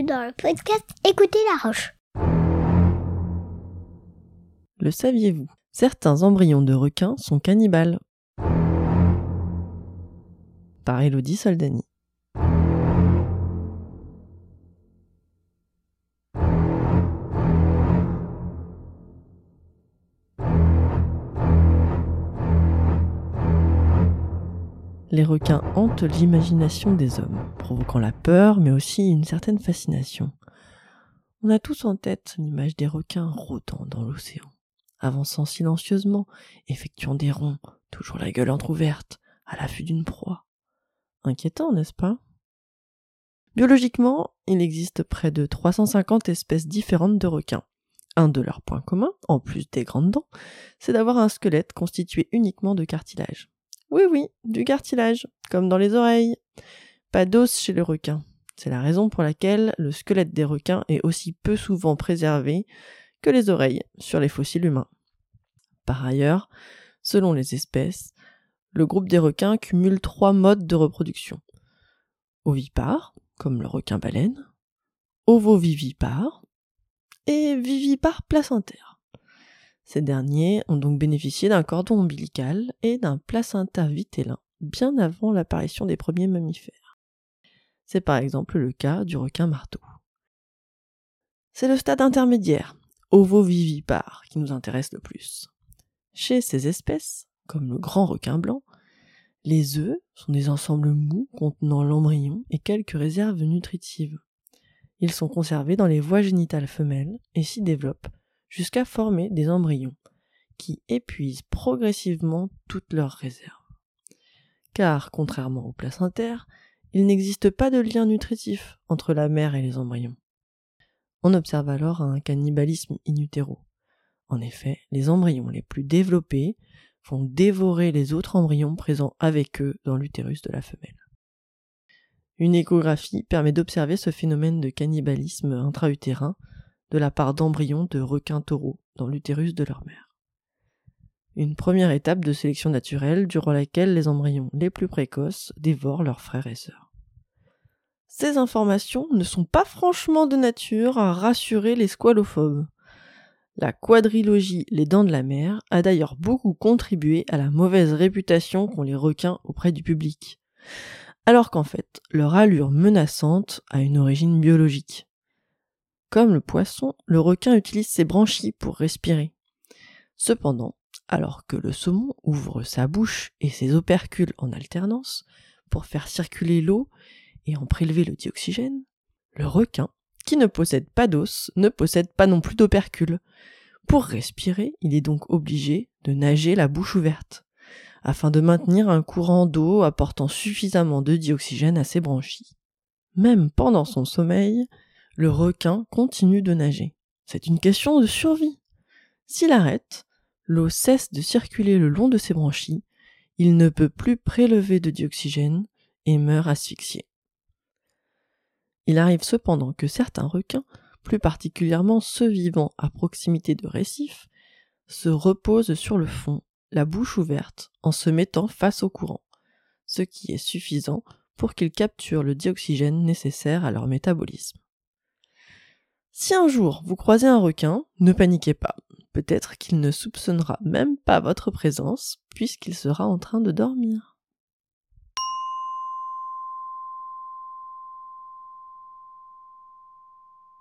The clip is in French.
dans le podcast Écoutez la roche. Le saviez-vous Certains embryons de requins sont cannibales. Par Elodie Soldani. Les requins hantent l'imagination des hommes, provoquant la peur, mais aussi une certaine fascination. On a tous en tête l'image des requins rôdant dans l'océan, avançant silencieusement, effectuant des ronds, toujours la gueule entr'ouverte, à l'affût d'une proie. Inquiétant, n'est-ce pas? Biologiquement, il existe près de 350 espèces différentes de requins. Un de leurs points communs, en plus des grandes dents, c'est d'avoir un squelette constitué uniquement de cartilage. Oui, oui, du cartilage, comme dans les oreilles. Pas d'os chez le requin. C'est la raison pour laquelle le squelette des requins est aussi peu souvent préservé que les oreilles sur les fossiles humains. Par ailleurs, selon les espèces, le groupe des requins cumule trois modes de reproduction. Ovipare, comme le requin baleine, ovovivipare et vivipare placentaire. Ces derniers ont donc bénéficié d'un cordon ombilical et d'un placenta vitellin bien avant l'apparition des premiers mammifères. C'est par exemple le cas du requin marteau. C'est le stade intermédiaire, ovovivipare, qui nous intéresse le plus. Chez ces espèces, comme le grand requin blanc, les œufs sont des ensembles mous contenant l'embryon et quelques réserves nutritives. Ils sont conservés dans les voies génitales femelles et s'y développent jusqu'à former des embryons qui épuisent progressivement toutes leurs réserves. Car, contrairement au placentaire, il n'existe pas de lien nutritif entre la mère et les embryons. On observe alors un cannibalisme in utero. En effet, les embryons les plus développés vont dévorer les autres embryons présents avec eux dans l'utérus de la femelle. Une échographie permet d'observer ce phénomène de cannibalisme intra-utérin de la part d'embryons de requins taureaux dans l'utérus de leur mère. Une première étape de sélection naturelle durant laquelle les embryons les plus précoces dévorent leurs frères et sœurs. Ces informations ne sont pas franchement de nature à rassurer les squalophobes. La quadrilogie Les Dents de la Mer a d'ailleurs beaucoup contribué à la mauvaise réputation qu'ont les requins auprès du public. Alors qu'en fait, leur allure menaçante a une origine biologique. Comme le poisson, le requin utilise ses branchies pour respirer. Cependant, alors que le saumon ouvre sa bouche et ses opercules en alternance pour faire circuler l'eau et en prélever le dioxygène, le requin, qui ne possède pas d'os, ne possède pas non plus d'opercules. Pour respirer, il est donc obligé de nager la bouche ouverte, afin de maintenir un courant d'eau apportant suffisamment de dioxygène à ses branchies. Même pendant son sommeil, le requin continue de nager. C'est une question de survie. S'il arrête, l'eau cesse de circuler le long de ses branchies, il ne peut plus prélever de dioxygène et meurt asphyxié. Il arrive cependant que certains requins, plus particulièrement ceux vivant à proximité de récifs, se reposent sur le fond, la bouche ouverte, en se mettant face au courant, ce qui est suffisant pour qu'ils capturent le dioxygène nécessaire à leur métabolisme. Si un jour vous croisez un requin, ne paniquez pas. Peut-être qu'il ne soupçonnera même pas votre présence puisqu'il sera en train de dormir.